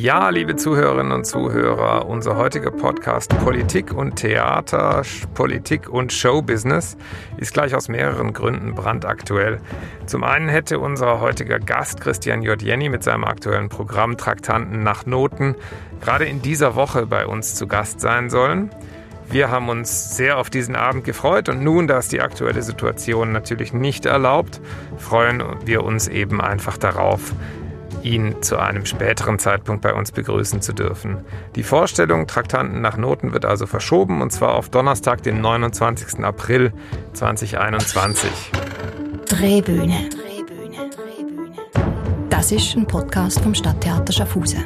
Ja, liebe Zuhörerinnen und Zuhörer, unser heutiger Podcast Politik und Theater, Politik und Showbusiness ist gleich aus mehreren Gründen brandaktuell. Zum einen hätte unser heutiger Gast Christian J. Jenny mit seinem aktuellen Programm Traktanten nach Noten gerade in dieser Woche bei uns zu Gast sein sollen. Wir haben uns sehr auf diesen Abend gefreut und nun, da es die aktuelle Situation natürlich nicht erlaubt, freuen wir uns eben einfach darauf, ihn zu einem späteren Zeitpunkt bei uns begrüßen zu dürfen. Die Vorstellung Traktanten nach Noten wird also verschoben und zwar auf Donnerstag, den 29. April 2021. Drehbühne. Das ist ein Podcast vom Stadttheater Schaffhausen.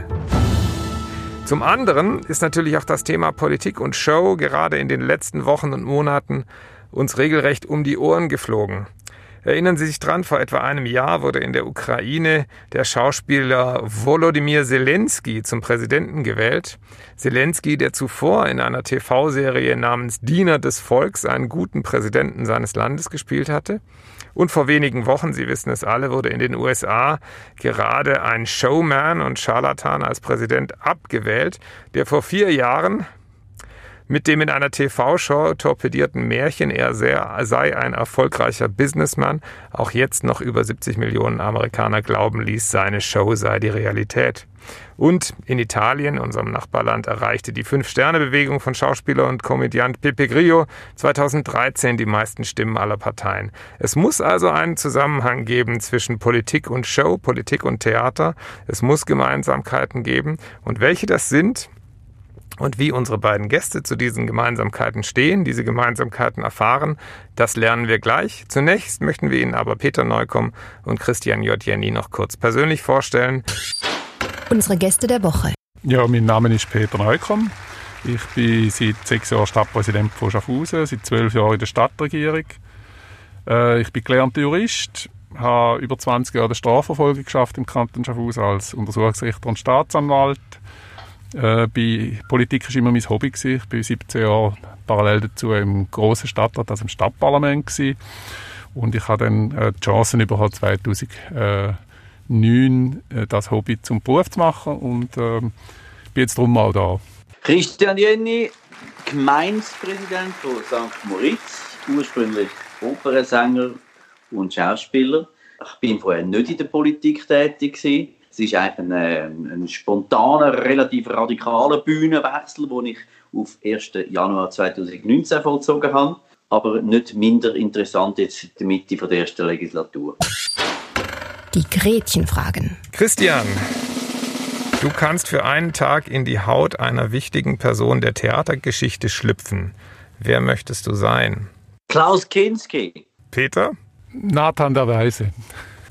Zum anderen ist natürlich auch das Thema Politik und Show gerade in den letzten Wochen und Monaten uns regelrecht um die Ohren geflogen. Erinnern Sie sich dran, vor etwa einem Jahr wurde in der Ukraine der Schauspieler Volodymyr Zelensky zum Präsidenten gewählt. Zelensky, der zuvor in einer TV-Serie namens Diener des Volks einen guten Präsidenten seines Landes gespielt hatte. Und vor wenigen Wochen, Sie wissen es alle, wurde in den USA gerade ein Showman und Scharlatan als Präsident abgewählt, der vor vier Jahren mit dem in einer TV-Show torpedierten Märchen, er sei ein erfolgreicher Businessman, auch jetzt noch über 70 Millionen Amerikaner glauben ließ, seine Show sei die Realität. Und in Italien, unserem Nachbarland, erreichte die Fünf-Sterne-Bewegung von Schauspieler und Komödiant Pepe Grillo 2013 die meisten Stimmen aller Parteien. Es muss also einen Zusammenhang geben zwischen Politik und Show, Politik und Theater. Es muss Gemeinsamkeiten geben. Und welche das sind, und wie unsere beiden Gäste zu diesen Gemeinsamkeiten stehen, diese Gemeinsamkeiten erfahren, das lernen wir gleich. Zunächst möchten wir Ihnen aber Peter Neukomm und Christian J. Jenny noch kurz persönlich vorstellen. Unsere Gäste der Woche. Ja, mein Name ist Peter Neukomm. Ich bin seit sechs Jahren Stadtpräsident von Schaffhausen, seit zwölf Jahren in der Stadtregierung. Äh, ich bin gelernter Jurist, habe über 20 Jahre die Strafverfolgung geschafft im Kanton Schaffhausen als Untersuchungsrichter und Staatsanwalt äh, bei Politik war immer mein Hobby. Gewesen. Ich war 17 Jahre parallel dazu im grossen Stadtrat, also im Stadtparlament. Gewesen. Und ich habe dann äh, die Chance bekommen, 2009 äh, das Hobby zum Beruf zu machen und äh, bin jetzt drum mal da. Christian Jenny, Gemeinspräsident von St. Moritz, ursprünglich Opernsänger und Schauspieler. Ich bin vorher nicht in der Politik tätig. Gewesen. Es ist eigentlich ein, ein spontaner, relativ radikaler Bühnenwechsel, den ich auf 1. Januar 2019 vollzogen habe, aber nicht minder interessant jetzt in der Mitte der ersten Legislatur. Die Gretchenfragen. Christian, du kannst für einen Tag in die Haut einer wichtigen Person der Theatergeschichte schlüpfen. Wer möchtest du sein? Klaus Kinski. Peter? Nathan der Weise.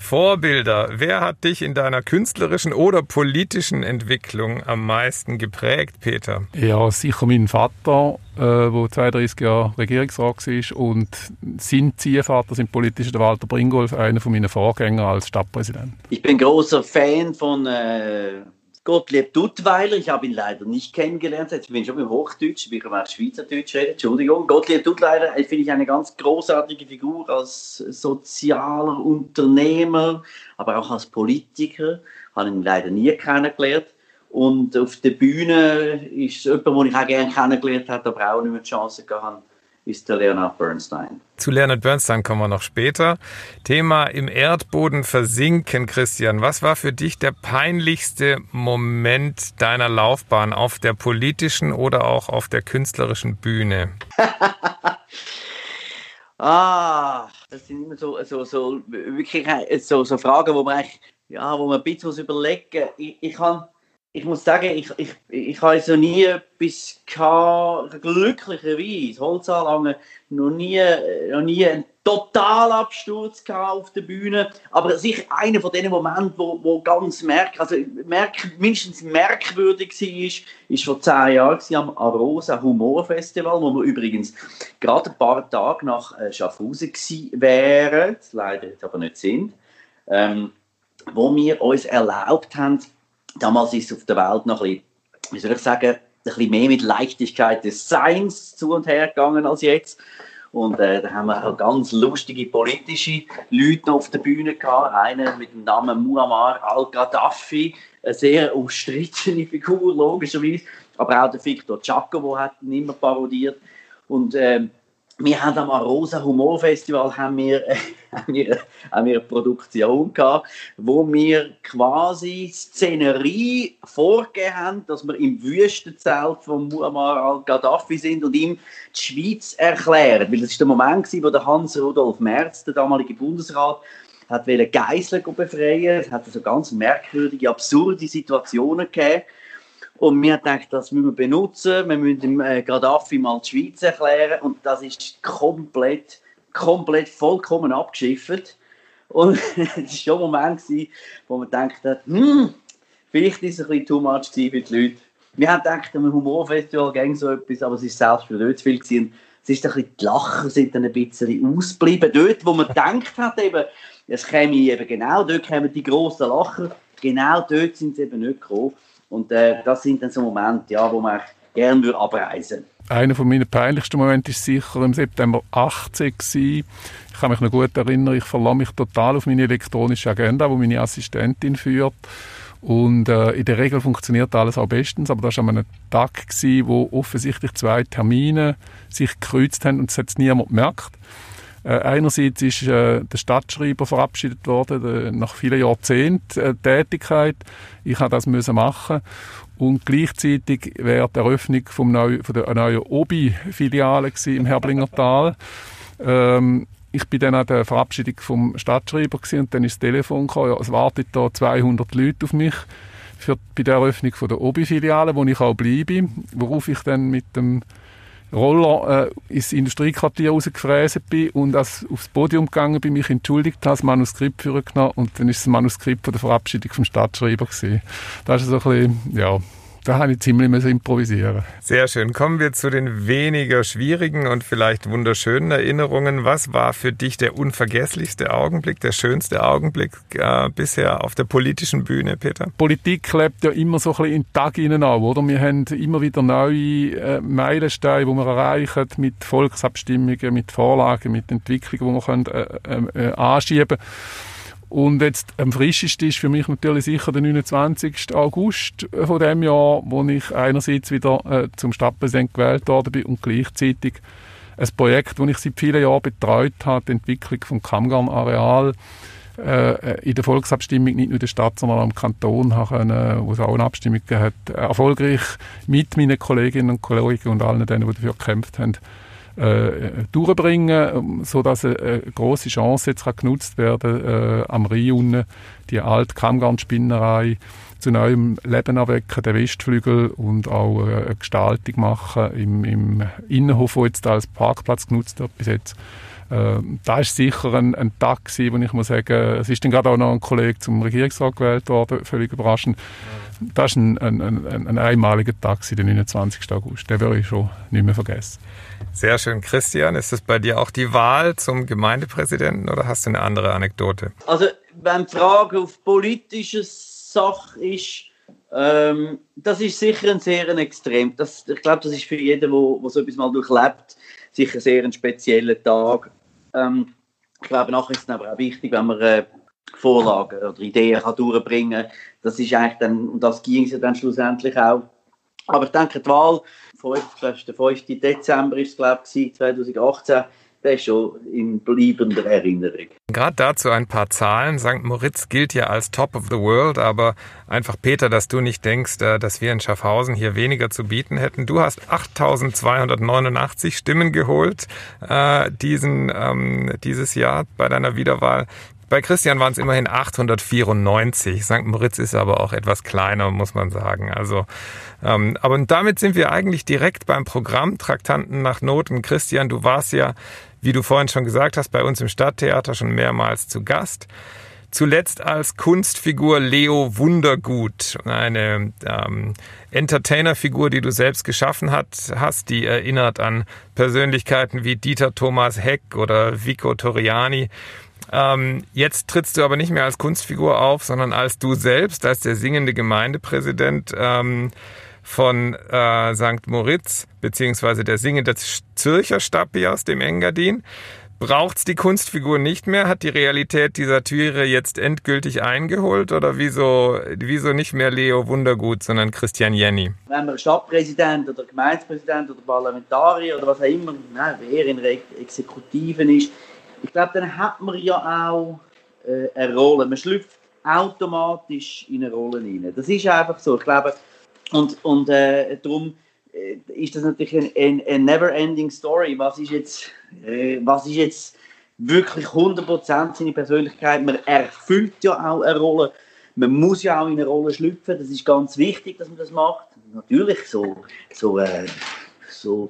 Vorbilder. Wer hat dich in deiner künstlerischen oder politischen Entwicklung am meisten geprägt, Peter? Ja, sicher mein Vater, äh, 32 Jahre Regierungsrat war und sein Ziehvater, sein politischer der Walter Bringolf, einer von meinen Vorgänger als Stadtpräsident. Ich bin großer Fan von äh, Gottlieb Duttweiler, ich habe ihn leider nicht kennengelernt, jetzt bin ich schon im Hochdeutsch, ich auch Schweizerdeutsch rede, Entschuldigung. Gottlieb Duttweiler äh, finde ich eine ganz großartige Figur als sozialer Unternehmer, aber auch als Politiker, habe ihn leider nie kennengelernt. Und auf der Bühne ist jemand, den ich auch gerne kennengelernt habe, aber auch nicht mehr die Chance gehabt ist der Leonard Bernstein. Zu Leonard Bernstein kommen wir noch später. Thema im Erdboden versinken, Christian. Was war für dich der peinlichste Moment deiner Laufbahn auf der politischen oder auch auf der künstlerischen Bühne? ah, das sind immer so, so, so, wirklich so, so Fragen, wo man, ja, wo man ein bisschen was überlegen Ich, ich habe ich muss sagen, ich, ich, ich habe so nie etwas gehabt, glücklicherweise, Holzanlangen, noch nie, noch nie einen Totalabsturz auf der Bühne, aber sicher einer von den Momenten, wo, wo ganz merk, also merk, mindestens merkwürdig war, ist vor zehn Jahren am Arosa Humorfestival, wo wir übrigens gerade ein paar Tage nach äh, Schaffhausen wären, leider jetzt aber nicht sind, ähm, wo wir uns erlaubt haben, damals ist auf der Welt noch ein bisschen, wie soll ich sagen, ein bisschen mehr mit Leichtigkeit des Seins zu und her gegangen als jetzt. Und äh, da haben wir auch ganz lustige politische Leute auf der Bühne gehabt. Einer mit dem Namen Muammar al-Gaddafi, eine sehr umstrittene Figur, logischerweise. Aber auch der Victor Giacomo hat ihn immer parodiert. Und ähm, wir haben am Arosa Humorfestival haben wir, äh, haben wir, haben wir eine Produktion gehabt, wo wir quasi Szenerie vorgegeben haben, dass wir im Wüstenzelt von Muammar al-Gaddafi sind und ihm die Schweiz erklären. Weil das ist der Moment, wo der Hans-Rudolf Merz, der damalige Bundesrat, hat Geiseln befreien. Es hat so ganz merkwürdige, absurde Situationen gegeben. Und wir gedacht, das müssen wir benutzen. Wir müssen dem äh, Gaddafi mal die Schweiz erklären. Und das ist komplett, komplett vollkommen abgeschifft. Und es war schon ein Moment, gewesen, wo man hat, hm, vielleicht ist es ein bisschen too much für die Leute. Wir haben gedacht, am Humorfestival ging so etwas, aber es ist selbst für Leute viel gewesen. Es ist ein bisschen, die Lacher sind dann ein bisschen ausgeblieben. Dort, wo man gedacht hat, eben, es käme eben genau, dort kämen die grossen Lacher, genau dort sind sie eben nicht gekommen. Und äh, das sind dann so Momente, ja, wo man gerne würde abreisen Einer von meinen peinlichsten Momente ist sicher im September 18 gewesen. Ich kann mich noch gut erinnern, ich verlasse mich total auf meine elektronische Agenda, wo meine Assistentin führt. Und äh, in der Regel funktioniert alles auch bestens, aber das war an einem Tag, gewesen, wo offensichtlich zwei Termine sich gekreuzt haben und es hat niemand gemerkt. Äh, einerseits ist äh, der Stadtschreiber verabschiedet worden, nach vielen Jahrzehnten äh, Tätigkeit. Ich habe das müssen machen und gleichzeitig wäre die Eröffnung vom neu, von der neuen Obi-Filiale im Herblingertal. Ähm, ich bin dann an der Verabschiedung vom Stadtschreiber und dann ist das Telefon gekommen, ja, es warten da 200 Leute auf mich für, bei der Eröffnung von der Obi-Filiale, wo ich auch bleibe, worauf ich dann mit dem Roller äh, ins Industriequartier rausgefräst bin und als aufs Podium gegangen bin, mich entschuldigt habe, das Manuskript vorgenommen und dann ist das Manuskript von der Verabschiedung vom Stadtschreiber gewesen. Das ist so ein bisschen, ja, da habe ich ziemlich müssen improvisieren. Sehr schön. Kommen wir zu den weniger schwierigen und vielleicht wunderschönen Erinnerungen. Was war für dich der unvergesslichste Augenblick, der schönste Augenblick äh, bisher auf der politischen Bühne, Peter? Politik lebt ja immer so ein bisschen in den Tag hinein an, oder? Wir haben immer wieder neue äh, Meilensteine, die wir erreichen mit Volksabstimmungen, mit Vorlagen, mit Entwicklungen, die wir können, äh, äh, äh anschieben können. Und jetzt am frischesten ist für mich natürlich sicher der 29. August von dem Jahr, wo ich einerseits wieder äh, zum Stadtpräsident gewählt worden bin und gleichzeitig ein Projekt, das ich seit vielen Jahren betreut habe, die Entwicklung vom Kammgarn-Areal, äh, in der Volksabstimmung nicht nur in der Stadt, sondern auch im Kanton können, wo es auch eine Abstimmung hat, erfolgreich mit meinen Kolleginnen und Kollegen und allen denen, die dafür gekämpft haben, äh, durchbringen, sodass eine, eine große Chance jetzt kann genutzt werden äh, am Rhein die alte Kammgarnspinnerei zu neuem Leben erwecken, den Westflügel und auch äh, eine Gestaltung machen im, im Innenhof, wo jetzt als Parkplatz genutzt wird bis jetzt. Äh, da ist sicher ein, ein Tag gewesen, wo ich muss sagen, es ist dann gerade auch noch ein Kollege zum Regierungsrat gewählt worden, völlig überraschend. Das ist ein, ein, ein, ein einmaliger Tag, der 29. August. Den werde ich schon nicht mehr vergessen. Sehr schön. Christian, ist das bei dir auch die Wahl zum Gemeindepräsidenten oder hast du eine andere Anekdote? Also, wenn die Frage auf politische Sache ist, ähm, das ist sicher ein sehr ein extrem. Das, ich glaube, das ist für jeden, der so etwas mal durchlebt, sicher sehr ein spezieller Tag. Ähm, ich glaube, nachher ist es aber auch wichtig, wenn man äh, Vorlagen oder Ideen kann durchbringen kann. Das ist eigentlich dann, und das ging es ja dann schlussendlich auch. Aber ich denke, die Wahl 5, der 5. Dezember ist es, glaube ich, 2018. Der ist schon in bleibender Erinnerung. Gerade dazu ein paar Zahlen. St. Moritz gilt ja als Top of the World, aber einfach, Peter, dass du nicht denkst, äh, dass wir in Schaffhausen hier weniger zu bieten hätten. Du hast 8289 Stimmen geholt äh, diesen, ähm, dieses Jahr bei deiner Wiederwahl. Bei Christian waren es immerhin 894. St. Moritz ist aber auch etwas kleiner, muss man sagen. Also, ähm, aber damit sind wir eigentlich direkt beim Programm Traktanten nach Noten. Christian, du warst ja, wie du vorhin schon gesagt hast, bei uns im Stadttheater schon mehrmals zu Gast. Zuletzt als Kunstfigur Leo Wundergut, eine ähm, Entertainerfigur, die du selbst geschaffen hat, hast, die erinnert an Persönlichkeiten wie Dieter Thomas Heck oder Vico Toriani. Ähm, jetzt trittst du aber nicht mehr als Kunstfigur auf, sondern als du selbst, als der singende Gemeindepräsident. Ähm, von äh, St. Moritz, beziehungsweise der singende Zürcher Stappi aus dem Engadin. Braucht's die Kunstfigur nicht mehr? Hat die Realität dieser Türe jetzt endgültig eingeholt oder wieso, wieso nicht mehr Leo Wundergut, sondern Christian Jenny? Wenn man Stadtpräsident oder Gemeindepräsident oder Parlamentarier oder was auch immer, nein, wer in der Exekutive ist, ich glaube, dann hat man ja auch äh, eine Rolle. Man schlüpft automatisch in eine Rolle rein. Das ist einfach so. Ich glaube, und, und äh, darum äh, ist das natürlich eine, eine never-ending Story. Was ist jetzt, äh, was ist jetzt wirklich 100% seine Persönlichkeit? Man erfüllt ja auch eine Rolle. Man muss ja auch in eine Rolle schlüpfen. Das ist ganz wichtig, dass man das macht. Natürlich so, so, äh, so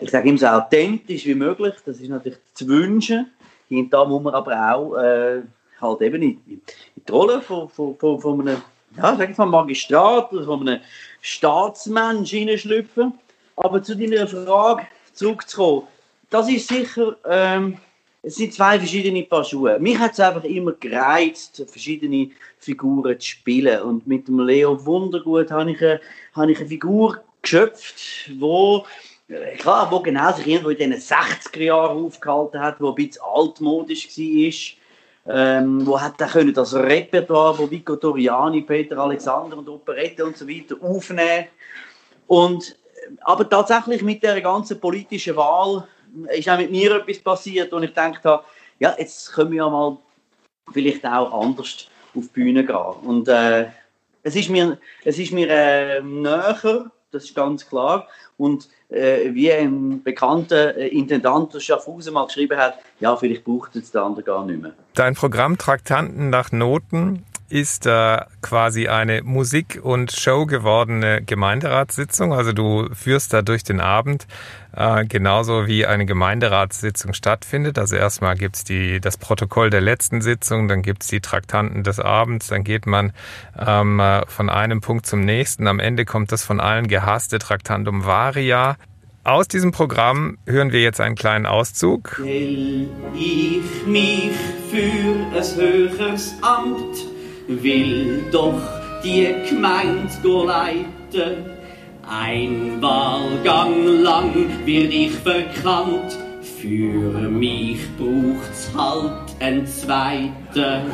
ich sage immer so authentisch wie möglich. Das ist natürlich zu wünschen. Und da muss man aber auch äh, halt eben in, in die Rolle von, von, von, von einem ja, sag ich mal, Magistrat oder von einem Staatsmensch hineinschlüpfen. Aber zu deiner Frage zurückzukommen, das ist sicher, ähm, es sind zwei verschiedene Paar Schuhe. Mich hat es einfach immer gereizt, verschiedene Figuren zu spielen. Und mit dem Leo Wundergut habe ich eine, ich eine Figur geschöpft, äh, klar, wo genau sich irgendwo in den 60er Jahren aufgehalten hat, wo ein bisschen altmodisch war ähm, wo hat er können das Repertoire von Vico Toriani, Peter Alexander und Operette und so weiter aufnehmen. Und, aber tatsächlich mit der ganzen politischen Wahl ist auch mit mir etwas passiert und ich gedacht habe, ja, jetzt können wir ja mal vielleicht auch anders auf die Bühne gehen. Und äh, es ist mir, es ist mir äh, näher, das ist ganz klar. Und äh, wie ein bekannter äh, Intendant aus Schaffhausen mal geschrieben hat, ja, vielleicht braucht es der andere gar nicht mehr. Dein Programm Traktanten nach Noten ist äh, quasi eine Musik- und Show gewordene Gemeinderatssitzung. Also du führst da durch den Abend äh, genauso wie eine Gemeinderatssitzung stattfindet. Also erstmal gibt's die das Protokoll der letzten Sitzung, dann gibt's die Traktanten des Abends, dann geht man ähm, äh, von einem Punkt zum nächsten. Am Ende kommt das von allen gehasste Traktandum Varia. Aus diesem Programm hören wir jetzt einen kleinen Auszug. Will ich mich für ein höheres Amt will doch die Gemeinde leiten. Ein Wahlgang lang wird ich bekannt, für mich braucht's halt einen zweiten.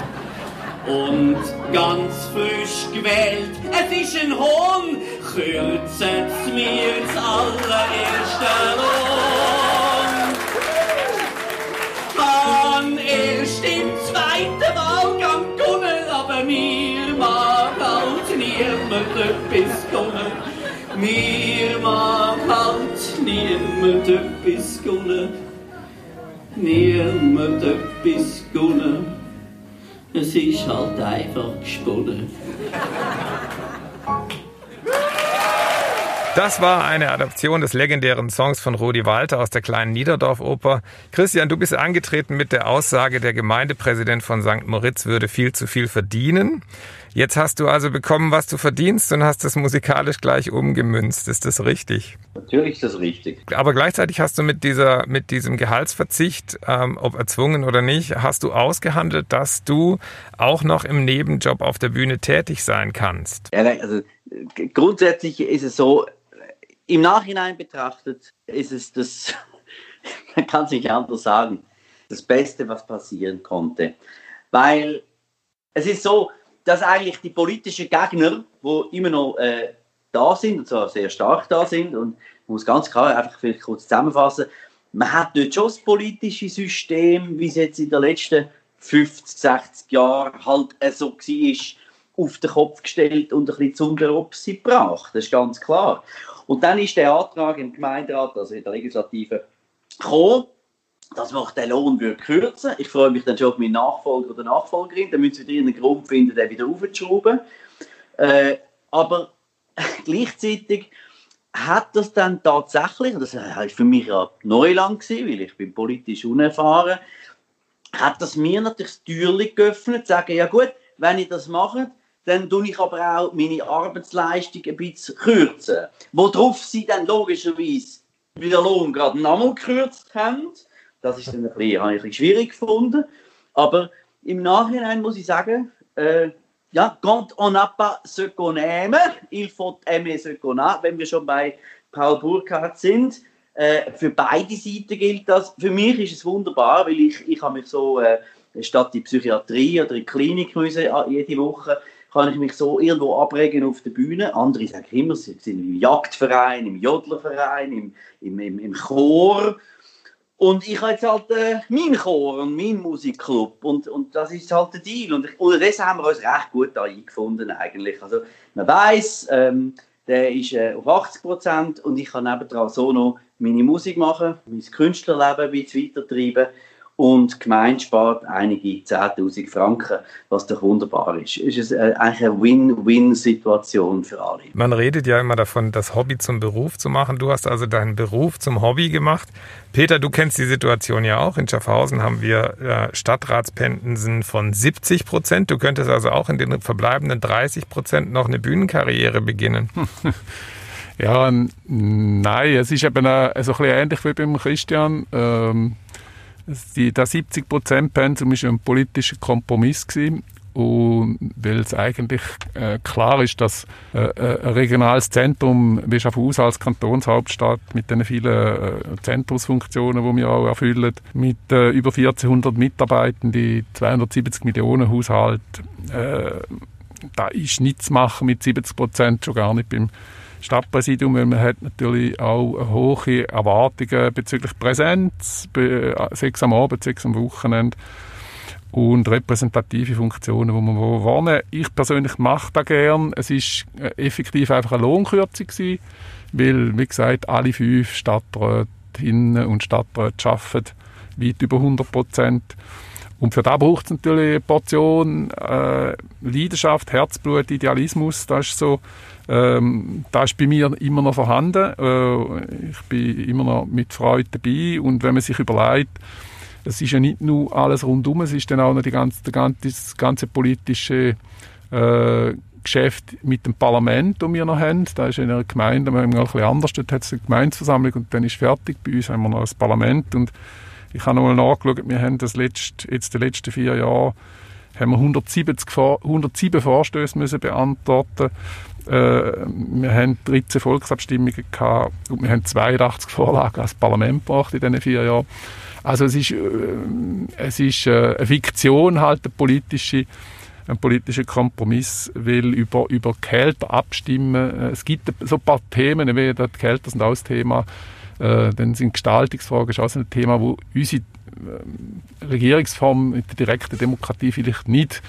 Und ganz frisch gewählt, es ist ein Hohn, kürzet's mir das allererste Lohn. Kann erst im etwas gönnen. Mir mag halt niemand etwas gönnen. Niemand etwas gönnen. Es ist halt einfach gesponnen. Das war eine Adaption des legendären Songs von Rudi Walter aus der kleinen Niederdorf-Oper. Christian, du bist angetreten mit der Aussage, der Gemeindepräsident von St. Moritz würde viel zu viel verdienen. Jetzt hast du also bekommen, was du verdienst und hast das musikalisch gleich umgemünzt. Ist das richtig? Natürlich ist das richtig. Aber gleichzeitig hast du mit dieser, mit diesem Gehaltsverzicht, ähm, ob erzwungen oder nicht, hast du ausgehandelt, dass du auch noch im Nebenjob auf der Bühne tätig sein kannst. Ja, also grundsätzlich ist es so, im Nachhinein betrachtet ist es das, man kann es nicht anders sagen, das Beste, was passieren konnte. Weil es ist so, dass eigentlich die politischen Gegner, wo immer noch äh, da sind, und zwar sehr stark da sind, und ich muss ganz klar einfach vielleicht kurz zusammenfassen, man hat dort schon das politische System, wie es jetzt in den letzten 50, 60 Jahren halt so war, auf den Kopf gestellt und ein bisschen zum Beropsi gebracht. Das ist ganz klar. Und dann ist der Antrag im Gemeinderat, also in der Legislative, gekommen, dass man den Lohn würde kürzen Ich freue mich dann schon auf meinen Nachfolger oder Nachfolgerin. Dann müssen wir einen Grund finden, den wieder aufzuschrauben. Äh, aber gleichzeitig hat das dann tatsächlich, das war für mich ja Neuland gewesen, weil ich bin politisch unerfahren, hat das mir natürlich das Türchen geöffnet, zu sagen, ja gut, wenn ich das mache, dann tue ich aber auch meine Arbeitsleistung ein bisschen kürzen. Worauf sie dann logischerweise wieder Lohn gerade nochmal gekürzt haben. Das ist dann ein bisschen, ein bisschen schwierig gefunden. Aber im Nachhinein muss ich sagen, äh, ja, quand on n'a pas ce qu'on il faut aimer ce qu'on wenn wir schon bei Paul Burkhardt sind. Äh, für beide Seiten gilt das. Für mich ist es wunderbar, weil ich, ich habe mich so, äh, statt die Psychiatrie oder in die Klinik müssen, äh, jede Woche, kann ich mich so irgendwo abregen auf der Bühne. Andere sagen immer, sie sind im Jagdverein, im Jodlerverein, im, im, im, im Chor. Und ich habe jetzt halt äh, meinen Chor und meinen Musikclub und, und das ist halt der Deal. Und, das haben wir uns recht gut da eingefunden eigentlich. Also man weiß, ähm, der ist äh, auf 80 Prozent und ich kann nebendran so noch meine Musik machen, mein Künstlerleben ein bisschen weitertreiben und die Gemeinde spart einige 10'000 Franken, was doch wunderbar ist. Es ist äh, eigentlich eine Win-Win-Situation für alle. Man redet ja immer davon, das Hobby zum Beruf zu machen. Du hast also deinen Beruf zum Hobby gemacht. Peter, du kennst die Situation ja auch. In Schaffhausen haben wir äh, Stadtratspendensen von 70 Prozent. Du könntest also auch in den verbleibenden 30 Prozent noch eine Bühnenkarriere beginnen. Ja, nein, es ist eben auch, also ein bisschen ähnlich wie beim Christian. Ähm, die, der 70%-Pensum war ein politischer Kompromiss gewesen. Und weil es eigentlich äh, klar ist, dass äh, äh ein regionales Zentrum wie Schaffhausen als Kantonshauptstadt mit den vielen äh, Zentrumsfunktionen, die wir auch erfüllen, mit äh, über 1400 Mitarbeitenden, 270 Millionen Haushalt, äh, da ist nichts zu machen mit 70 Prozent, schon gar nicht beim Stadtpräsidium, weil man hat natürlich auch hohe Erwartungen bezüglich Präsenz, sechs am Abend, sechs am Wochenende und repräsentative Funktionen, die man wahrnehmen Ich persönlich mache das gern. Es ist äh, effektiv einfach eine Lohnkürzung gewesen, weil, wie gesagt, alle fünf Stadträtinnen und Stadträte arbeiten weit über 100 Prozent. Und für das braucht es natürlich eine Portion äh, Leidenschaft, Herzblut, Idealismus. Das ist so ähm, das ist bei mir immer noch vorhanden. Äh, ich bin immer noch mit Freude dabei. Und wenn man sich überlegt, es ist ja nicht nur alles rundum, es ist dann auch noch die ganze, die ganze, das ganze politische äh, Geschäft mit dem Parlament, das wir noch haben. Da ist in einer Gemeinde ein bisschen anders. Dort hat es eine Gemeindeversammlung und dann ist fertig. Bei uns haben wir noch das Parlament. Und ich habe noch mal nachgeschaut, wir haben das letzte, jetzt die letzten vier Jahre haben wir 170, 107 Vorstöße müssen beantworten äh, wir haben 13 Volksabstimmungen gehabt und wir haben 82 Vorlagen als Parlament gebracht in diesen vier Jahren. Also es ist, äh, es ist äh, eine Fiktion, halt eine politische, ein politischer Kompromiss, weil über, über Gehälter abstimmen, äh, es gibt so ein paar Themen, wie die Gehälter sind auch das Thema, äh, dann sind Gestaltungsfragen auch so ein Thema, wo unsere äh, Regierungsform mit der direkten Demokratie vielleicht nicht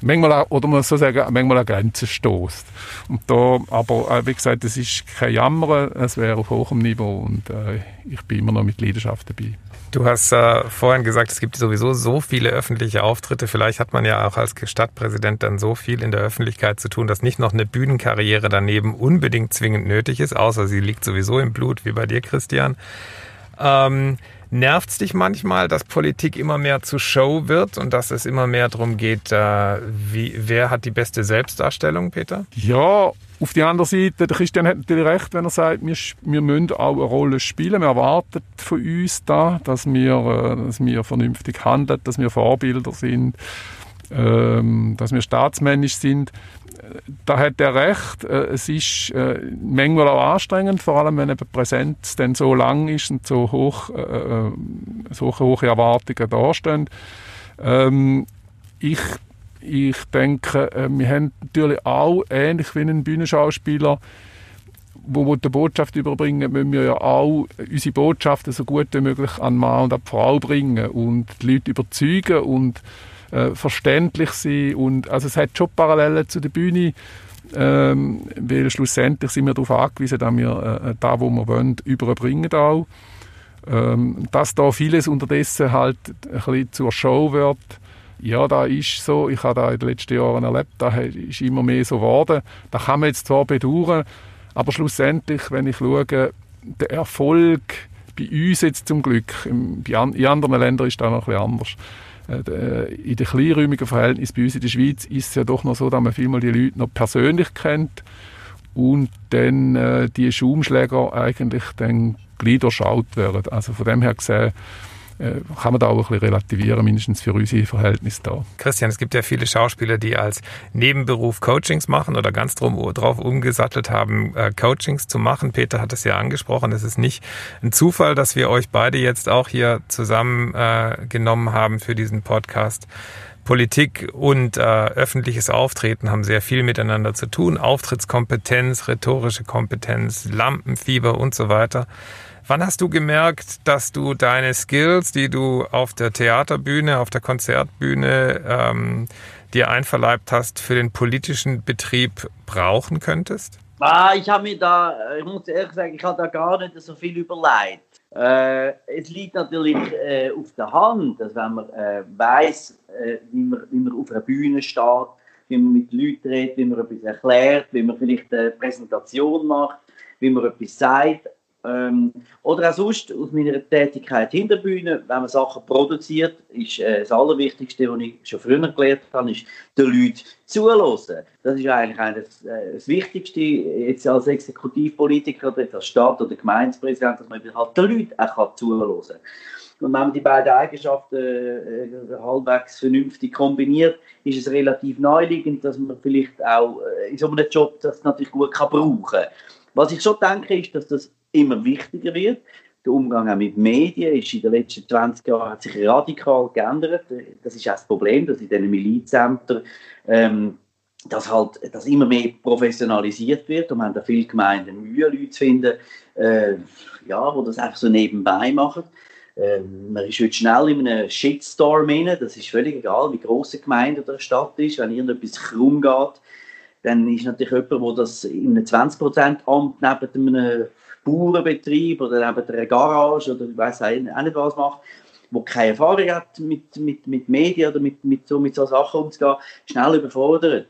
manchmal, oder man so sagen, manchmal an Grenzen stößt. Und da, aber äh, wie gesagt, es ist kein Jammer, es wäre auf hohem Niveau und äh, ich bin immer noch mit Leidenschaft dabei. Du hast äh, vorhin gesagt, es gibt sowieso so viele öffentliche Auftritte. Vielleicht hat man ja auch als Stadtpräsident dann so viel in der Öffentlichkeit zu tun, dass nicht noch eine Bühnenkarriere daneben unbedingt zwingend nötig ist, außer sie liegt sowieso im Blut, wie bei dir, Christian. Ähm, Nervt es dich manchmal, dass Politik immer mehr zu Show wird und dass es immer mehr darum geht, äh, wie, wer hat die beste Selbstdarstellung, Peter? Ja, auf die andere Seite, der Christian hat natürlich recht, wenn er sagt, wir, wir müssen auch eine Rolle spielen. Wir erwarten von uns da, dass wir, äh, dass wir vernünftig handeln, dass wir Vorbilder sind, ähm, dass wir staatsmännisch sind da hat er recht. Äh, es ist äh, manchmal auch anstrengend, vor allem wenn eben Präsenz dann so lang ist und so hoch, äh, äh so hohe Erwartungen dastehen. Ähm, ich, ich denke, wir haben natürlich auch, ähnlich wie ein Bühnenschauspieler, wo wir die Botschaft überbringen, müssen wir ja auch unsere Botschaften so gut wie möglich an Mann und an die Frau bringen und die Leute überzeugen und äh, verständlich sein und also es hat schon Parallelen zu der Bühne, ähm, weil schlussendlich sind wir darauf angewiesen, dass wir äh, da, wo wir wollen, überbringen auch. Ähm, dass da vieles unterdessen halt ein bisschen zur Show wird, ja, da ist so, ich habe da in den letzten Jahren erlebt, da ist immer mehr so geworden. Da kann man jetzt zwar bedauern, aber schlussendlich, wenn ich schaue, der Erfolg bei uns jetzt zum Glück, in, anderen Ländern ist da noch ein bisschen anders. Äh, in den kleinräumigen Verhältnissen bei uns in der Schweiz ist es ja doch noch so, dass man vielmal die Leute noch persönlich kennt und dann äh, die Schaumschläger eigentlich dann gleich durchschaut werden. Also von dem her gesehen äh, kann man da auch ein bisschen relativieren, mindestens für unsere Verhältnisse da. Christian, es gibt ja viele Schauspieler, die als Nebenberuf Coachings machen oder ganz drum, drauf umgesattelt haben, äh, Coachings zu machen. Peter hat es ja angesprochen. Es ist nicht ein Zufall, dass wir euch beide jetzt auch hier zusammen äh, genommen haben für diesen Podcast. Politik und äh, öffentliches Auftreten haben sehr viel miteinander zu tun. Auftrittskompetenz, rhetorische Kompetenz, Lampenfieber und so weiter. Wann hast du gemerkt, dass du deine Skills, die du auf der Theaterbühne, auf der Konzertbühne ähm, dir einverleibt hast, für den politischen Betrieb brauchen könntest? Ah, ich habe mir da, ich muss ehrlich sagen, ich habe da gar nicht so viel überlegt. Äh, es liegt natürlich äh, auf der Hand, dass wenn man äh, weiß, äh, wie, man, wie man auf einer Bühne steht, wie man mit Leuten redet, wie man etwas erklärt, wie man vielleicht eine Präsentation macht, wie man etwas sagt, ähm, oder auch sonst aus meiner Tätigkeit hinter der Bühne, wenn man Sachen produziert, ist äh, das Allerwichtigste, was ich schon früher gelernt habe, ist, den Leuten zuhören. Das ist eigentlich das, äh, das Wichtigste jetzt als Exekutivpolitiker oder als Stadt- oder Gemeindepräsident, dass man halt den Leuten auch zuhören kann. Und wenn man die beiden Eigenschaften äh, halbwegs vernünftig kombiniert, ist es relativ naheliegend, dass man vielleicht auch äh, in so einem Job das natürlich gut kann brauchen kann. Was ich schon denke, ist, dass das immer wichtiger wird. Der Umgang auch mit Medien ist in den letzten 20 Jahren hat sich radikal geändert. Das ist auch das Problem, dass in diesen Milizämtern ähm, dass halt dass immer mehr professionalisiert wird und haben da viele Gemeinden Mühe, Leute zu finden, äh, ja, die das einfach so nebenbei machen. Ähm, man ist heute schnell in einem Shitstorm rein, das ist völlig egal, wie groß eine Gemeinde oder eine Stadt ist, wenn irgendetwas krumm geht, dann ist natürlich jemand, der das in einem 20% Amt neben einem Bauernbetrieb oder neben einer Garage oder ich weiß auch nicht was macht, wo keine Erfahrung hat mit, mit, mit Medien oder mit, mit, so, mit so Sachen umzugehen, schnell überfordert.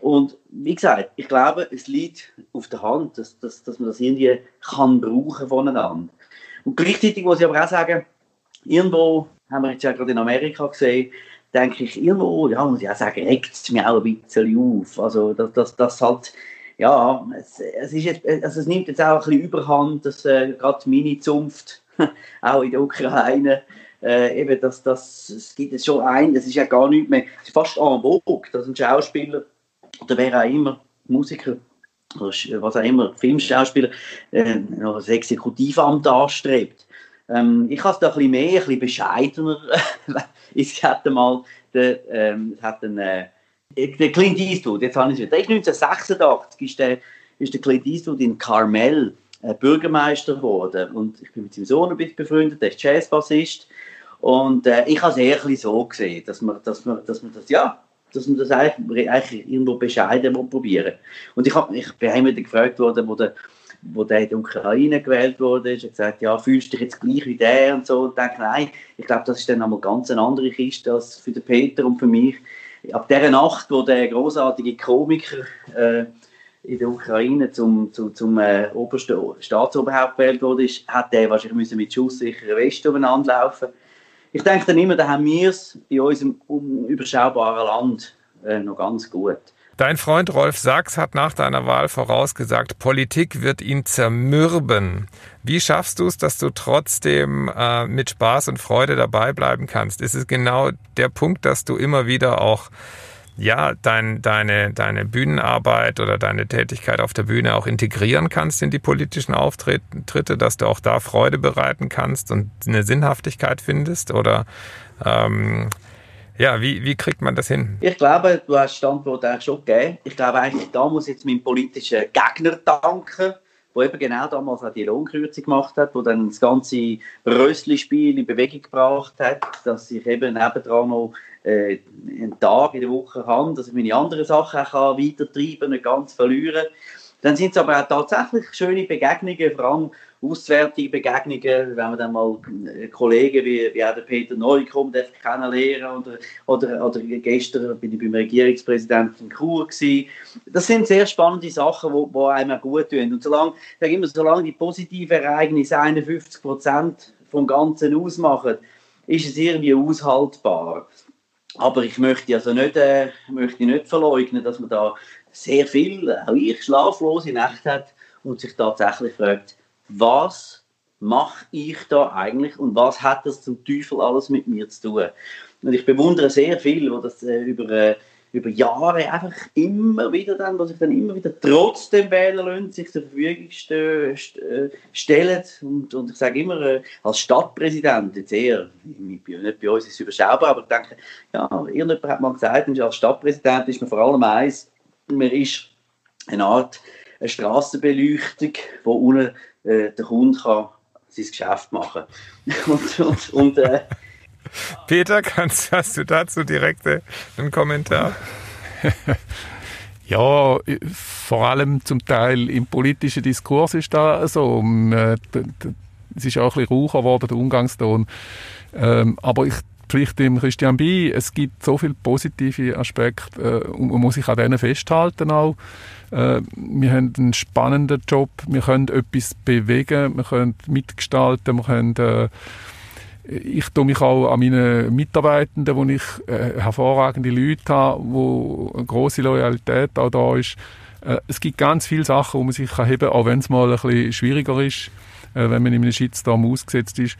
Und wie gesagt, ich glaube, es liegt auf der Hand, dass, dass, dass man das irgendwie kann brauchen voneinander. Und gleichzeitig muss ich aber auch sagen, irgendwo haben wir jetzt ja gerade in Amerika gesehen, denke ich, irgendwo, ja, muss ich auch sagen, regt es mich auch ein bisschen auf. Also, dass, dass, dass halt ja, es, es, ist jetzt, also es nimmt jetzt auch ein bisschen überhand, dass äh, gerade meine Zunft, auch in der Ukraine, äh, eben, dass das, es gibt es schon ein, das ist ja gar nicht mehr, es ist fast en vogue, dass ein Schauspieler oder wer auch immer, Musiker, oder was auch immer, Filmschauspieler, äh, noch ein Exekutivamt anstrebt. Ähm, ich habe es da ein bisschen mehr, ein bisschen bescheidener. es hat mal, der, ähm, hat einen, äh, der Clint Eastwood, jetzt habe ich es wieder. 1986 ist der, ist der Clint Eastwood in Carmel äh, Bürgermeister geworden. Und ich bin mit seinem Sohn ein bisschen befreundet, der ist Jazzbassist. Und äh, ich habe es eher so gesehen, dass man, dass man, dass man das, ja, dass man das eigentlich, eigentlich irgendwo bescheiden probieren Und ich, hab, ich bin immer gefragt worden, wo der, wo der in der Ukraine gewählt wurde, ist, gesagt, ja, fühlst du dich jetzt gleich wie der und so. Und denke, nein, ich glaube, das ist dann einmal ganz eine andere Kiste als für den Peter und für mich ab dieser Nacht, wo der großartige Komiker äh, in der Ukraine zum, zum, zum äh, obersten Staatsoberhaupt gewählt wurde, hat der wahrscheinlich mit schusssicheren Westen umeinander laufen. Ich denke dann immer, da haben wir es in unserem unüberschaubaren Land äh, noch ganz gut. Dein Freund Rolf Sachs hat nach deiner Wahl vorausgesagt, Politik wird ihn zermürben. Wie schaffst du es, dass du trotzdem äh, mit Spaß und Freude dabei bleiben kannst? Ist es genau der Punkt, dass du immer wieder auch ja, dein, deine, deine Bühnenarbeit oder deine Tätigkeit auf der Bühne auch integrieren kannst in die politischen Auftritte, dass du auch da Freude bereiten kannst und eine Sinnhaftigkeit findest? Oder ähm, ja, wie, wie kriegt man das hin? Ich glaube, du hast Standort eigentlich schon gegeben. Ich glaube eigentlich, da muss jetzt mein politischer Gegner danken, der eben genau damals auch die Lohnkürzung gemacht hat, wo dann das ganze Rössli-Spiel in Bewegung gebracht hat, dass ich eben nebendran noch äh, einen Tag in der Woche habe, dass ich meine anderen Sachen auch weiter treiben und ganz verlieren Dann sind es aber auch tatsächlich schöne Begegnungen, vor allem auswärtige Begegnungen, wenn man dann mal Kollegen wie, wie auch der Peter Neukomm kennenlernen oder, oder, oder gestern bin ich beim Regierungspräsidenten in Chur gewesen. Das sind sehr spannende Sachen, die wo, wo einem gut tun. Und solange, immer, solange die positiven Ereignisse 51 Prozent vom Ganzen ausmachen, ist es irgendwie aushaltbar. Aber ich möchte also nicht, äh, möchte nicht verleugnen, dass man da sehr viel, auch ich, schlaflose Nächte hat und sich tatsächlich fragt, was mache ich da eigentlich und was hat das zum Teufel alles mit mir zu tun? Und ich bewundere sehr viel, wo das äh, über, äh, über Jahre einfach immer wieder dann, was sich dann immer wieder trotzdem wählen lassen, sich zur Verfügung st st äh, stellen. Und, und ich sage immer, äh, als Stadtpräsident, jetzt eher, nicht bei uns ist es überschaubar, aber ich denke, ja, irgendjemand hat mal gesagt, als Stadtpräsident ist man vor allem eins, man ist eine Art eine Strassenbeleuchtung, wo unten äh, der Kunde kann sein Geschäft machen und, und, und äh, Peter, kannst, hast du dazu direkt äh, einen Kommentar? ja, vor allem zum Teil im politischen Diskurs ist da so. Äh, es ist auch ein bisschen raucher geworden, der Umgangston. Ähm, aber ich pflichte dem Christian bei, es gibt so viele positive Aspekte äh, und man muss sich an denen festhalten auch. Äh, wir haben einen spannenden Job, wir können etwas bewegen, wir können mitgestalten, wir können äh, ich tue mich auch an meinen Mitarbeitenden, wo ich äh, hervorragende Leute habe, wo eine große Loyalität auch da ist. Äh, es gibt ganz viele Sachen, wo man sich kann heben, auch wenn es mal ein bisschen schwieriger ist, äh, wenn man in einem Shitstorm ausgesetzt ist.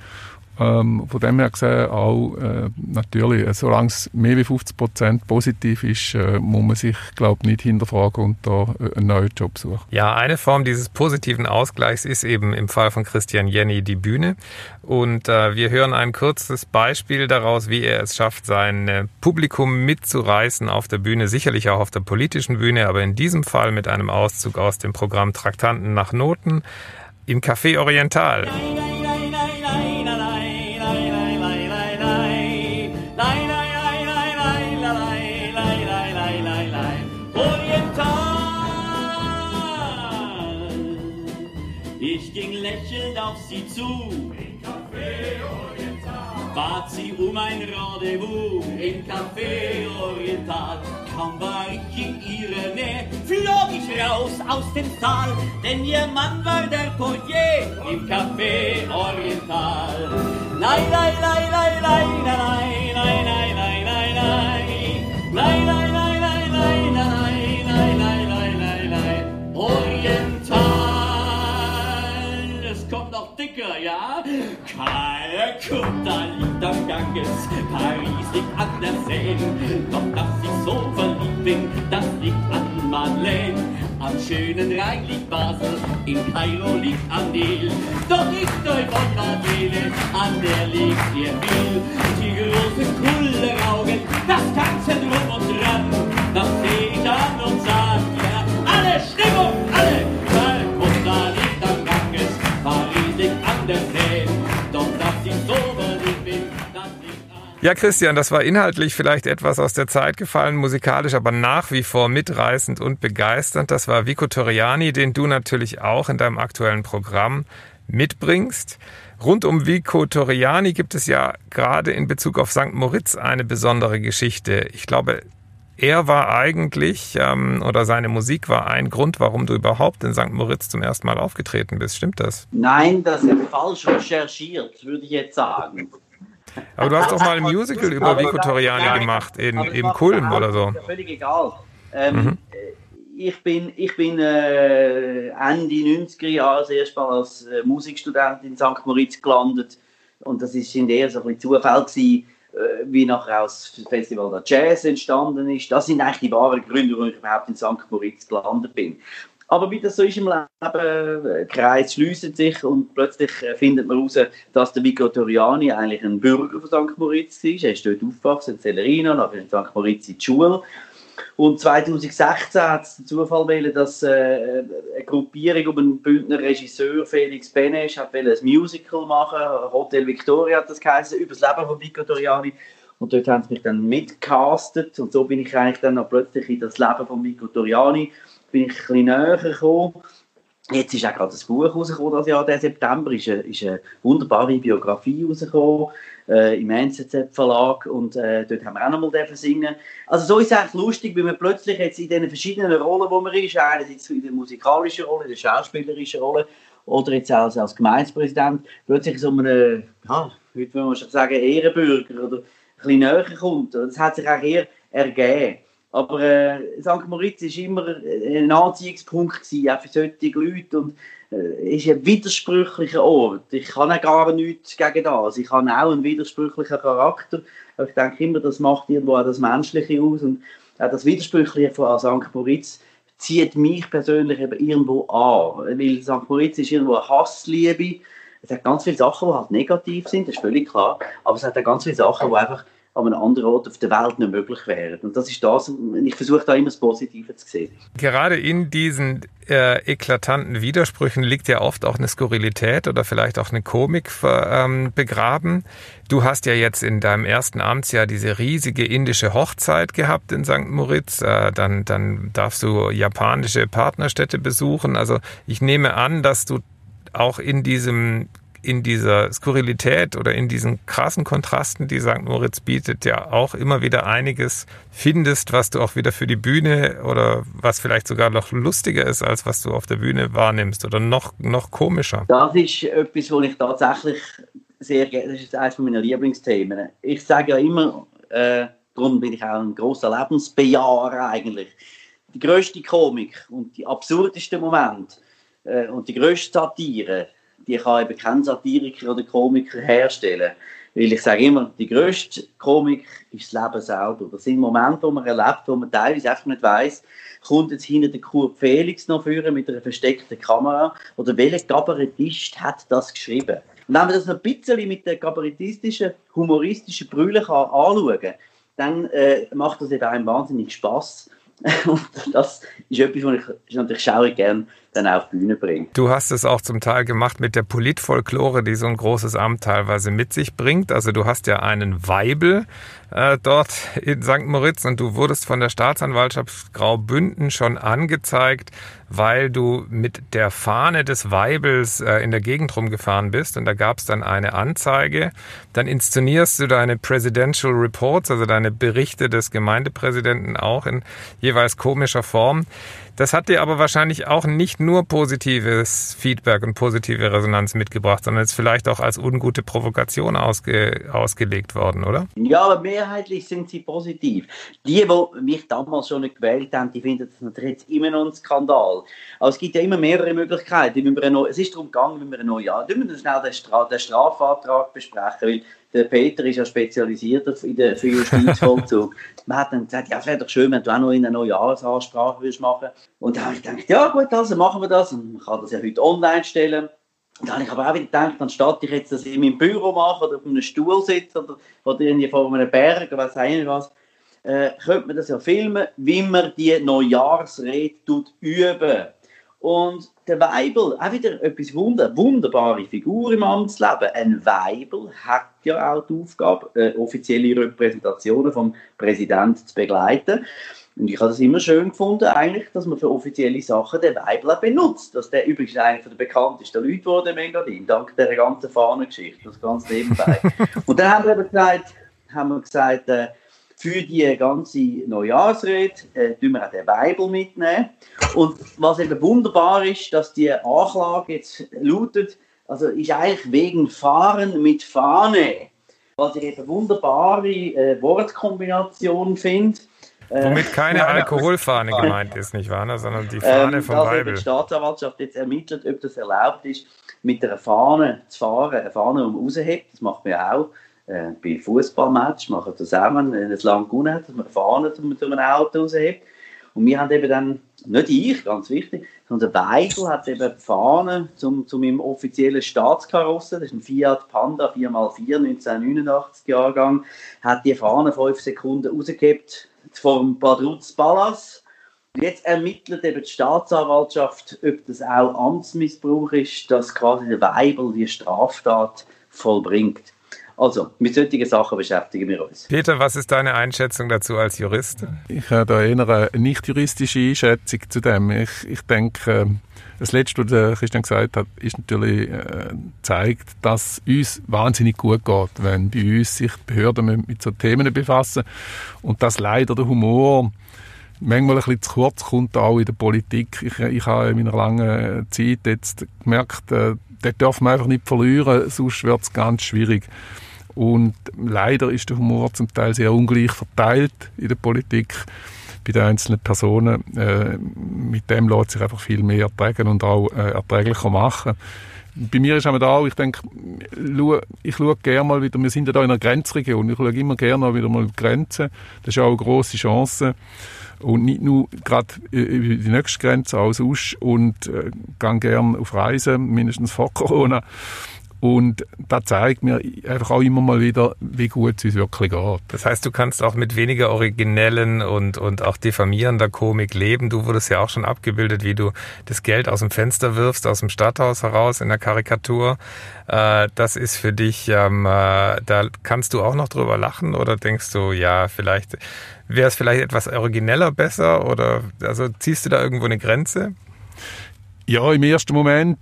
Ähm, von dem her gesehen auch äh, natürlich, äh, solange es mehr als 50 Prozent positiv ist, äh, muss man sich, glaube nicht hinterfragen und da äh, einen neuen Job suchen. Ja, eine Form dieses positiven Ausgleichs ist eben im Fall von Christian Jenny die Bühne. Und äh, wir hören ein kurzes Beispiel daraus, wie er es schafft, sein Publikum mitzureißen auf der Bühne, sicherlich auch auf der politischen Bühne, aber in diesem Fall mit einem Auszug aus dem Programm Traktanten nach Noten im Café Oriental. Bat sie um ein Rendezvous. Im Café Oriental. Kaum war ich in ihrer Nähe, flog ich raus aus dem Saal. Denn ihr Mann war der Portier im Café Oriental. Nein, nein, nein, nein, nein, nein, nein, nein, nein, nein, nein, nein, nein. Dicker, ja? Kalkutta liegt am Ganges, Paris liegt an der Seine. Doch dass ich so verliebt bin, das liegt an Madeleine. Am schönen Rhein liegt Basel, in Kairo liegt Anil. Doch ich neu von Madeleine, an der liegt ihr viel. Die großen Kulleraugen, das Ganze drum und dran, Ja, Christian, das war inhaltlich vielleicht etwas aus der Zeit gefallen, musikalisch aber nach wie vor mitreißend und begeisternd. Das war Vico Toriani, den du natürlich auch in deinem aktuellen Programm mitbringst. Rund um Vico Toriani gibt es ja gerade in Bezug auf St. Moritz eine besondere Geschichte. Ich glaube, er war eigentlich, ähm, oder seine Musik war ein Grund, warum du überhaupt in St. Moritz zum ersten Mal aufgetreten bist. Stimmt das? Nein, das ist falsch recherchiert, würde ich jetzt sagen. Aber du hast doch mal ein Musical über Vico Toriani gemacht, in, in Kulm oder so. Völlig egal. Ähm, mhm. Ich bin, ich bin äh, Ende 90er Jahre das erste Mal als äh, Musikstudent in St. Moritz gelandet. Und das ist in der so ein bisschen Zufall gewesen, äh, wie nachher aus dem Festival der Jazz entstanden ist. Das sind eigentlich die wahren Gründe, warum ich überhaupt in St. Moritz gelandet bin. Aber wie das so ist im Leben, der Kreis schließt sich und plötzlich äh, findet man heraus, dass der Vico Toriani eigentlich ein Bürger von St. Moritz ist. Er ist dort aufgewachsen in Celerino, nachher in St. Moritz in die Schule. Und 2016 hat es den Zufall wählen, dass äh, eine Gruppierung um einen Bündner Regisseur Felix Benesch hat ein Musical machen, Hotel Victoria hat das geheißen, über das Leben von Vico Toriani. Und dort haben sie mich dann mitcastet und so bin ich eigentlich dann noch plötzlich in das Leben von Vico Toriani bin ich ein bisschen näher gekommen. Jetzt ist auch gerade das Buch rausgekommen, das Jahr, der September, ist eine, ist eine wunderbare Biografie rausgekommen äh, im NZZ Verlag und äh, dort haben wir auch noch mal singen. Also so ist es eigentlich lustig, weil man plötzlich jetzt in den verschiedenen Rollen, wo man ist, einerseits in der musikalischen Rolle, in der schauspielerischen Rolle oder jetzt als, als Gemeindepräsident, plötzlich so einen, ja, heute würde man schon sagen, Ehrenbürger oder ein bisschen näher kommt. Das hat sich auch eher ergeben. Aber äh, St. Moritz war immer ein Anziehungspunkt gewesen, auch für solche Leute und äh, ist ein widersprüchlicher Ort. Ich kann auch gar nichts gegen das. Ich habe auch einen widersprüchlichen Charakter. Aber ich denke immer, das macht irgendwo auch das Menschliche aus und auch das Widersprüchliche von St. Moritz zieht mich persönlich eben irgendwo an. Weil St. Moritz ist irgendwo eine Hassliebe. Es hat ganz viele Sachen, die halt negativ sind, das ist völlig klar. Aber es hat auch ganz viele Sachen, die einfach an einem anderen Ort auf der Welt nicht möglich wären. Und das ist das, ich versuche da immer das Positive zu sehen. Gerade in diesen äh, eklatanten Widersprüchen liegt ja oft auch eine Skurrilität oder vielleicht auch eine Komik ähm, begraben. Du hast ja jetzt in deinem ersten Amtsjahr diese riesige indische Hochzeit gehabt in St. Moritz. Äh, dann, dann darfst du japanische Partnerstädte besuchen. Also ich nehme an, dass du auch in diesem in dieser Skurrilität oder in diesen krassen Kontrasten, die St. Moritz bietet, ja auch immer wieder einiges findest, was du auch wieder für die Bühne oder was vielleicht sogar noch lustiger ist, als was du auf der Bühne wahrnimmst oder noch, noch komischer. Das ist etwas, wo ich tatsächlich sehr gerne, das ist eines meiner Lieblingsthemen. Ich sage ja immer, äh, darum bin ich auch ein großer Lebensbejaher eigentlich. Die größte Komik und die absurdeste Moment äh, und die größte Satire, die kann eben kein Satiriker oder Komiker herstellen. Weil ich sage immer, die grösste Komik ist das Leben selber. Das sind Momente, die man erlebt, wo man teilweise einfach nicht weiss, kommt jetzt hinter der Kurt Felix noch führen mit einer versteckten Kamera oder welcher Kabarettist hat das geschrieben? Und wenn man das noch ein bisschen mit der kabarettistischen, humoristischen Brille anschauen kann, dann äh, macht das eben einem wahnsinnig Spaß. Und das ist etwas, was ich natürlich schaurig gerne dann auf Bühne bringe. Du hast es auch zum Teil gemacht mit der Politfolklore, die so ein großes Amt teilweise mit sich bringt. Also du hast ja einen Weibel äh, dort in St. Moritz und du wurdest von der Staatsanwaltschaft Graubünden schon angezeigt, weil du mit der Fahne des Weibels äh, in der Gegend rumgefahren bist und da gab es dann eine Anzeige. Dann inszenierst du deine Presidential Reports, also deine Berichte des Gemeindepräsidenten auch in jeweils komischer Form. Das hat dir aber wahrscheinlich auch nicht nur positives Feedback und positive Resonanz mitgebracht, sondern ist vielleicht auch als ungute Provokation ausge, ausgelegt worden, oder? Ja, aber mehrheitlich sind sie positiv. Die, die mich damals schon nicht gewählt haben, die finden das natürlich jetzt immer noch ein Skandal. Aber es gibt ja immer mehrere Möglichkeiten. es ist darum gegangen, wenn wir ein neues Jahr, wir schnell den, Stra den Strafantrag besprechen, weil der Peter ist ja spezialisiert in der, für Justizvollzug. Man hat dann gesagt, ja, es wäre doch schön, wenn du auch noch in eine Neujahrsansprache würdest machen. Und da habe ich gedacht, ja gut, also machen wir das. Und man kann das ja heute online stellen. Und dann habe ich aber auch wieder gedacht, anstatt ich jetzt das in meinem Büro mache oder auf einem Stuhl sitze oder, oder irgendwie vor einem Berg oder was auch nicht was, äh, könnte man das ja filmen, wie man die Neujahrsrede üben. Und der Weibel, auch wieder etwas Wunder, wunderbare Figur im Amtsleben. Ein Weibel hat ja auch die Aufgabe, äh, offizielle Repräsentationen vom Präsidenten zu begleiten. Und ich habe es immer schön gefunden, eigentlich, dass man für offizielle Sachen den Weibel benutzt. Dass der übrigens einer der bekanntesten Leute wurde im Engadin, dank der ganzen Fahnengeschichte, das ganz nebenbei. Und dann haben wir gesagt, haben wir gesagt äh, für die ganze Neujahrsrede äh, tun wir auch den Weibel mitnehmen. Und was eben wunderbar ist, dass die Anklage jetzt lautet, also ist eigentlich wegen Fahren mit Fahne, was ich eben wunderbare äh, Wortkombination finde. Äh, Womit keine Alkoholfahne gemeint ist, nicht wahr? Ne? Sondern die Fahne ähm, vom dass Weibel. die Staatsanwaltschaft jetzt ermittelt, ob das erlaubt ist, mit einer Fahne zu fahren, eine Fahne, die man raushebt, das macht man ja auch äh, bei Fußballmatch machen wir zusammen, wenn es lang gewonnen hat, dass man Fahnen zu, zu einem Auto raushebt. Und wir haben eben dann, nicht ich, ganz wichtig, sondern der Weigel hat eben die Fahne zum, zu meinem offiziellen Staatskarosse, das ist ein Fiat Panda 4x4, 1989 Jahrgang, hat die Fahne fünf Sekunden rausgehebt vom Badruz Palace. Jetzt ermittelt eben die Staatsanwaltschaft, ob das auch Amtsmissbrauch ist, dass quasi der Weibel die Straftat vollbringt. Also, mit solchen Sachen beschäftigen wir uns. Peter, was ist deine Einschätzung dazu als Jurist? Ich habe da eher eine nicht juristische Einschätzung zu dem. Ich, ich denke, ähm, das Letzte, was Christian gesagt hat, ist natürlich äh, zeigt, dass uns wahnsinnig gut geht, wenn bei uns sich die Behörden mit so Themen befassen und dass leider der Humor manchmal ein bisschen zu kurz kommt, auch in der Politik. Ich, ich habe in meiner langen Zeit jetzt gemerkt, äh, den darf man einfach nicht verlieren, sonst wird es ganz schwierig. Und leider ist der Humor zum Teil sehr ungleich verteilt in der Politik. bei den einzelnen Personen. Äh, mit dem lässt sich einfach viel mehr ertragen und auch äh, erträglicher machen. Bei mir ist aber auch, ich denke, ich schaue gerne mal wieder, wir sind ja da in einer Grenzregion, ich schaue immer gerne wieder mal Grenzen. Das ist auch eine grosse Chance. Und nicht nur gerade über die nächste Grenze als Usch und äh, gehe gerne auf Reisen, mindestens vor Corona. Und das zeigt mir einfach auch immer mal wieder, wie gut es uns wirklich geht. Das heißt, du kannst auch mit weniger originellen und, und auch diffamierender Komik leben. Du wurdest ja auch schon abgebildet, wie du das Geld aus dem Fenster wirfst, aus dem Stadthaus heraus in der Karikatur. Äh, das ist für dich, ähm, äh, da kannst du auch noch drüber lachen oder denkst du, ja, vielleicht wäre es vielleicht etwas origineller besser oder also ziehst du da irgendwo eine Grenze? Ja, im ersten Moment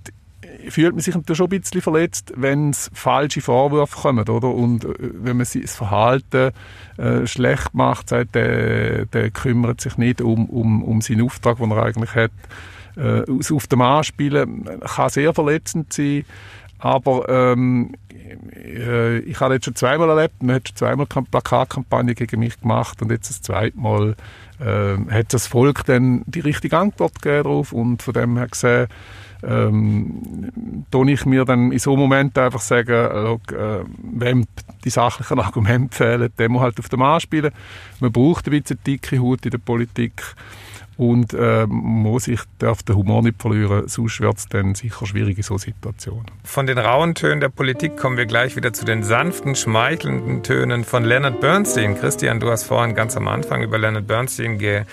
fühlt man sich natürlich schon ein bisschen verletzt, wenn falsche Vorwürfe kommen, oder? Und äh, wenn man das Verhalten äh, schlecht macht, sagt, der, der kümmert sich nicht um, um, um seinen Auftrag, den er eigentlich hat. Äh, auf dem Anspielen kann sehr verletzend sein, aber ähm, äh, ich habe jetzt schon zweimal erlebt, man hat schon zweimal eine Plakatkampagne gegen mich gemacht und jetzt das zweite Mal äh, hat das Volk dann die richtige Antwort gegeben darauf und von dem her gesehen ähm, tue ich mir dann in so einem Moment einfach sagen, look, äh, wem die sachlichen Argumente fehlen, der muss halt auf dem anspielen. Man braucht ein bisschen dicke Haut in der Politik und äh, muss ich darf den Humor nicht verlieren, sonst wird es dann sicher schwierig in so Situationen. Von den rauen Tönen der Politik kommen wir gleich wieder zu den sanften, schmeichelnden Tönen von Leonard Bernstein. Christian, du hast vorhin ganz am Anfang über Leonard Bernstein ge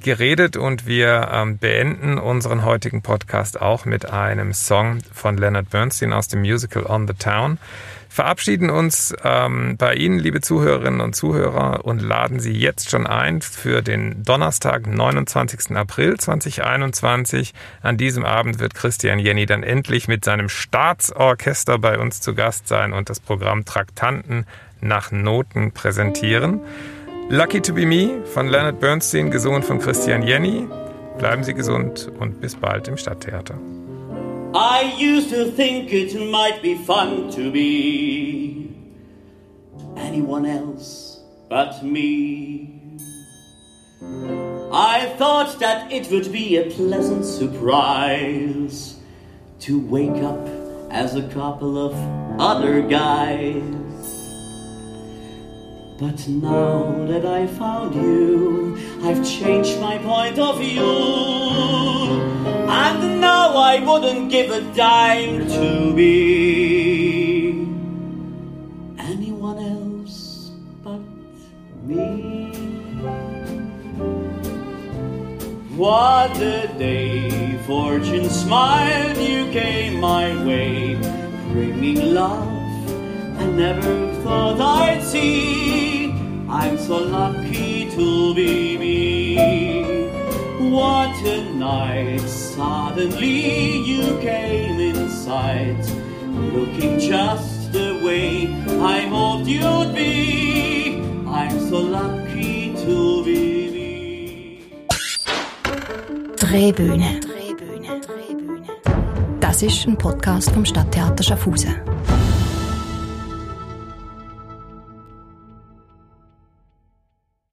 geredet und wir ähm, beenden unseren heutigen Podcast auch mit einem Song von Leonard Bernstein aus dem Musical On the Town verabschieden uns ähm, bei Ihnen, liebe Zuhörerinnen und Zuhörer, und laden Sie jetzt schon ein für den Donnerstag, 29. April 2021. An diesem Abend wird Christian Jenny dann endlich mit seinem Staatsorchester bei uns zu Gast sein und das Programm Traktanten nach Noten präsentieren. Lucky to be Me von Leonard Bernstein, gesungen von Christian Jenny. Bleiben Sie gesund und bis bald im Stadttheater. I used to think it might be fun to be anyone else but me. I thought that it would be a pleasant surprise to wake up as a couple of other guys. But now that I found you, I've changed my point of view. And now I wouldn't give a dime to be anyone else but me. What a day, fortune smiled, you came my way, bringing love I never thought I'd see. I'm so lucky to be me. What a night, suddenly you came in sight, looking just the way I hoped you'd be. I'm so lucky to be me. Drehbühne. Das ist ein Podcast vom Stadttheater Schaffhausen.